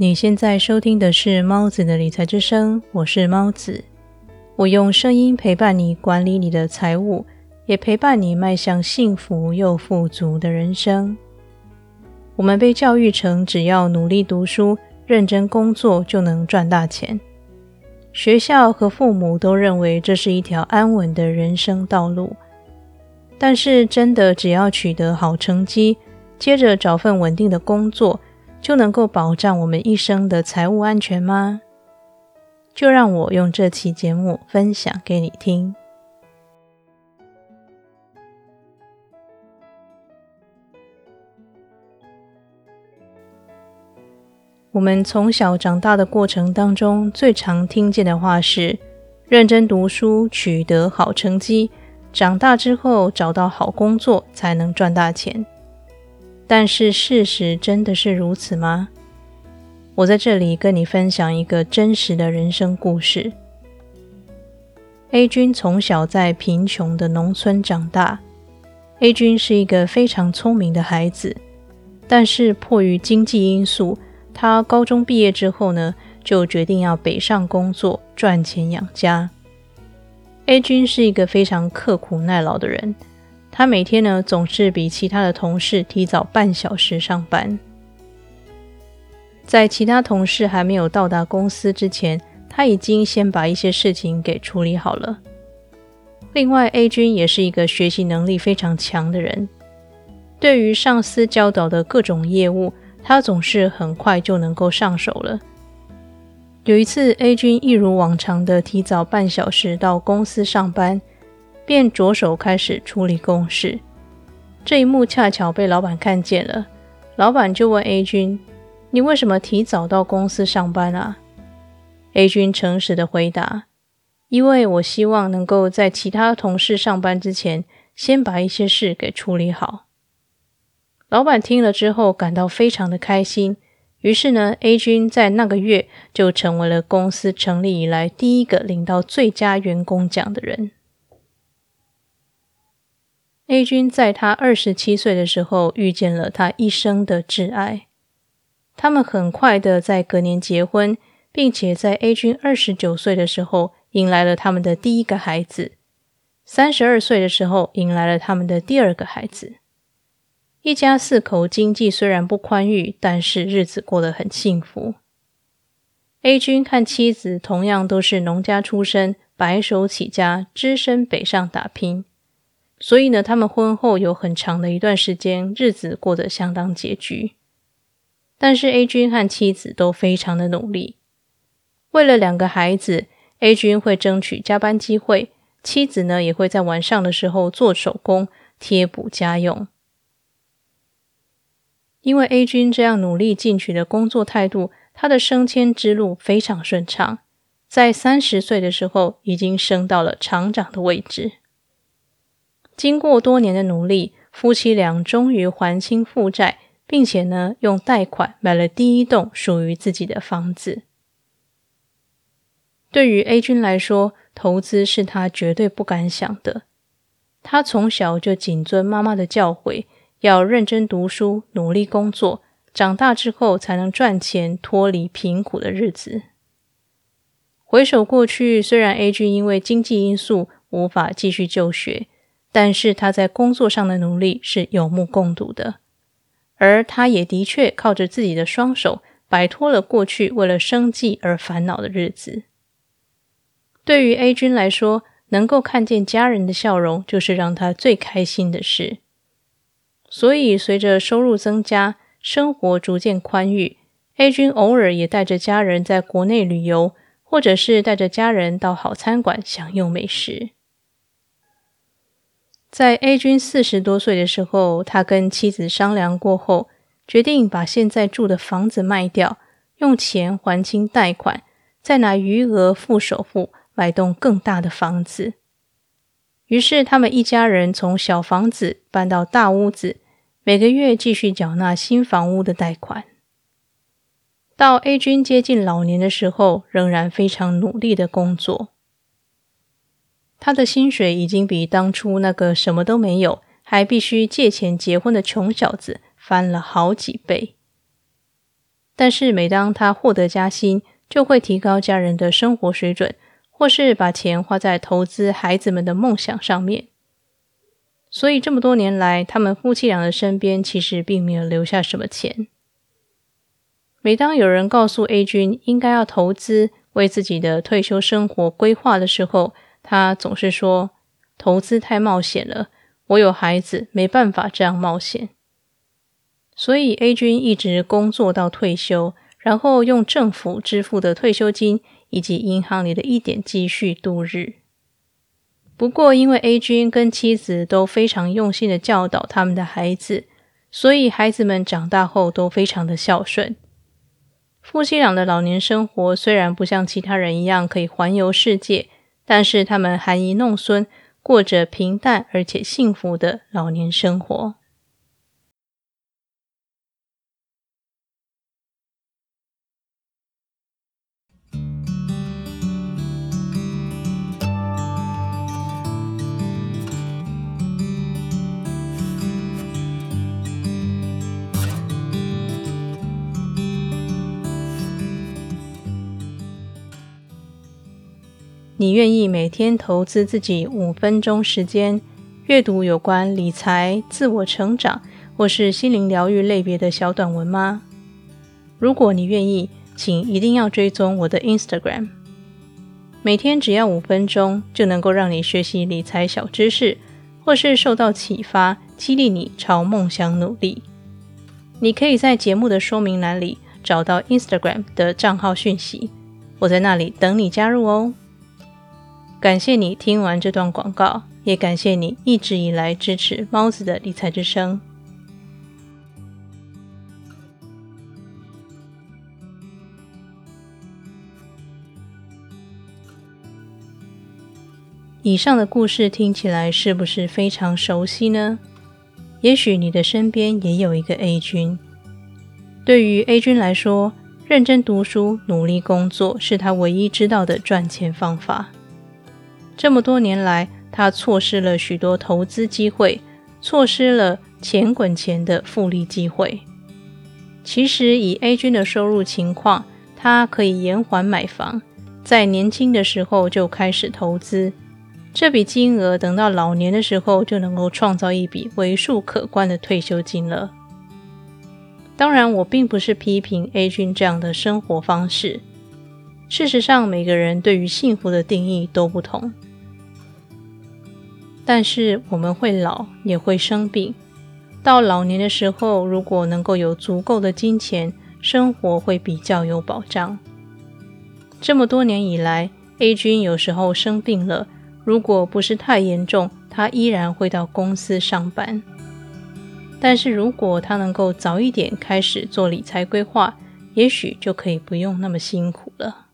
你现在收听的是猫子的理财之声，我是猫子。我用声音陪伴你管理你的财务，也陪伴你迈向幸福又富足的人生。我们被教育成只要努力读书、认真工作就能赚大钱，学校和父母都认为这是一条安稳的人生道路。但是，真的只要取得好成绩，接着找份稳定的工作？就能够保障我们一生的财务安全吗？就让我用这期节目分享给你听。我们从小长大的过程当中，最常听见的话是：认真读书，取得好成绩，长大之后找到好工作，才能赚大钱。但是事实真的是如此吗？我在这里跟你分享一个真实的人生故事。A 君从小在贫穷的农村长大。A 君是一个非常聪明的孩子，但是迫于经济因素，他高中毕业之后呢，就决定要北上工作赚钱养家。A 君是一个非常刻苦耐劳的人。他每天呢，总是比其他的同事提早半小时上班。在其他同事还没有到达公司之前，他已经先把一些事情给处理好了。另外，A 君也是一个学习能力非常强的人，对于上司教导的各种业务，他总是很快就能够上手了。有一次，A 君一如往常的提早半小时到公司上班。便着手开始处理公事，这一幕恰巧被老板看见了。老板就问 A 君：“你为什么提早到公司上班啊？”A 君诚实的回答：“因为我希望能够在其他同事上班之前，先把一些事给处理好。”老板听了之后感到非常的开心，于是呢，A 君在那个月就成为了公司成立以来第一个领到最佳员工奖的人。A 君在他二十七岁的时候遇见了他一生的挚爱，他们很快的在隔年结婚，并且在 A 君二十九岁的时候迎来了他们的第一个孩子，三十二岁的时候迎来了他们的第二个孩子。一家四口经济虽然不宽裕，但是日子过得很幸福。A 君看妻子同样都是农家出身，白手起家，只身北上打拼。所以呢，他们婚后有很长的一段时间，日子过得相当拮据。但是 A 君和妻子都非常的努力，为了两个孩子，A 君会争取加班机会，妻子呢也会在晚上的时候做手工贴补家用。因为 A 君这样努力进取的工作态度，他的升迁之路非常顺畅，在三十岁的时候已经升到了厂长的位置。经过多年的努力，夫妻俩终于还清负债，并且呢，用贷款买了第一栋属于自己的房子。对于 A 君来说，投资是他绝对不敢想的。他从小就谨遵妈妈的教诲，要认真读书、努力工作，长大之后才能赚钱，脱离贫苦的日子。回首过去，虽然 A 君因为经济因素无法继续就学。但是他在工作上的努力是有目共睹的，而他也的确靠着自己的双手摆脱了过去为了生计而烦恼的日子。对于 A 君来说，能够看见家人的笑容就是让他最开心的事。所以，随着收入增加，生活逐渐宽裕，A 君偶尔也带着家人在国内旅游，或者是带着家人到好餐馆享用美食。在 A 君四十多岁的时候，他跟妻子商量过后，决定把现在住的房子卖掉，用钱还清贷款，再拿余额付首付买栋更大的房子。于是，他们一家人从小房子搬到大屋子，每个月继续缴纳新房屋的贷款。到 A 君接近老年的时候，仍然非常努力的工作。他的薪水已经比当初那个什么都没有，还必须借钱结婚的穷小子翻了好几倍。但是每当他获得加薪，就会提高家人的生活水准，或是把钱花在投资孩子们的梦想上面。所以这么多年来，他们夫妻俩的身边其实并没有留下什么钱。每当有人告诉 A 君应该要投资，为自己的退休生活规划的时候，他总是说：“投资太冒险了，我有孩子，没办法这样冒险。”所以 A 君一直工作到退休，然后用政府支付的退休金以及银行里的一点积蓄度日。不过，因为 A 君跟妻子都非常用心的教导他们的孩子，所以孩子们长大后都非常的孝顺。夫妻俩的老年生活虽然不像其他人一样可以环游世界，但是他们含饴弄孙，过着平淡而且幸福的老年生活。你愿意每天投资自己五分钟时间，阅读有关理财、自我成长或是心灵疗愈类别的小短文吗？如果你愿意，请一定要追踪我的 Instagram。每天只要五分钟，就能够让你学习理财小知识，或是受到启发，激励你朝梦想努力。你可以在节目的说明栏里找到 Instagram 的账号讯息，我在那里等你加入哦。感谢你听完这段广告，也感谢你一直以来支持猫子的理财之声。以上的故事听起来是不是非常熟悉呢？也许你的身边也有一个 A 君。对于 A 君来说，认真读书、努力工作是他唯一知道的赚钱方法。这么多年来，他错失了许多投资机会，错失了钱滚钱的复利机会。其实，以 A 君的收入情况，他可以延缓买房，在年轻的时候就开始投资，这笔金额等到老年的时候就能够创造一笔为数可观的退休金了。当然，我并不是批评 A 君这样的生活方式。事实上，每个人对于幸福的定义都不同。但是我们会老，也会生病。到老年的时候，如果能够有足够的金钱，生活会比较有保障。这么多年以来，A 君有时候生病了，如果不是太严重，他依然会到公司上班。但是如果他能够早一点开始做理财规划，也许就可以不用那么辛苦了。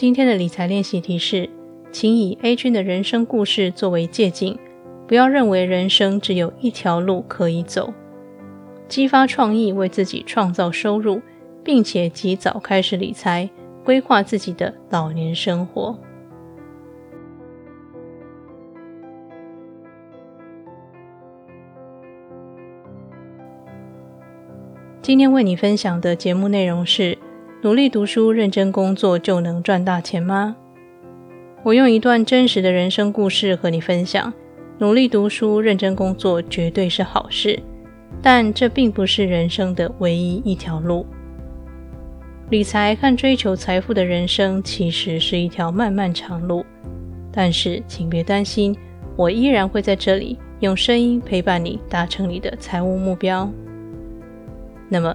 今天的理财练习题是，请以 A 君的人生故事作为借鉴，不要认为人生只有一条路可以走。激发创意，为自己创造收入，并且及早开始理财，规划自己的老年生活。今天为你分享的节目内容是。努力读书、认真工作就能赚大钱吗？我用一段真实的人生故事和你分享：努力读书、认真工作绝对是好事，但这并不是人生的唯一一条路。理财和追求财富的人生其实是一条漫漫长路，但是请别担心，我依然会在这里用声音陪伴你，达成你的财务目标。那么。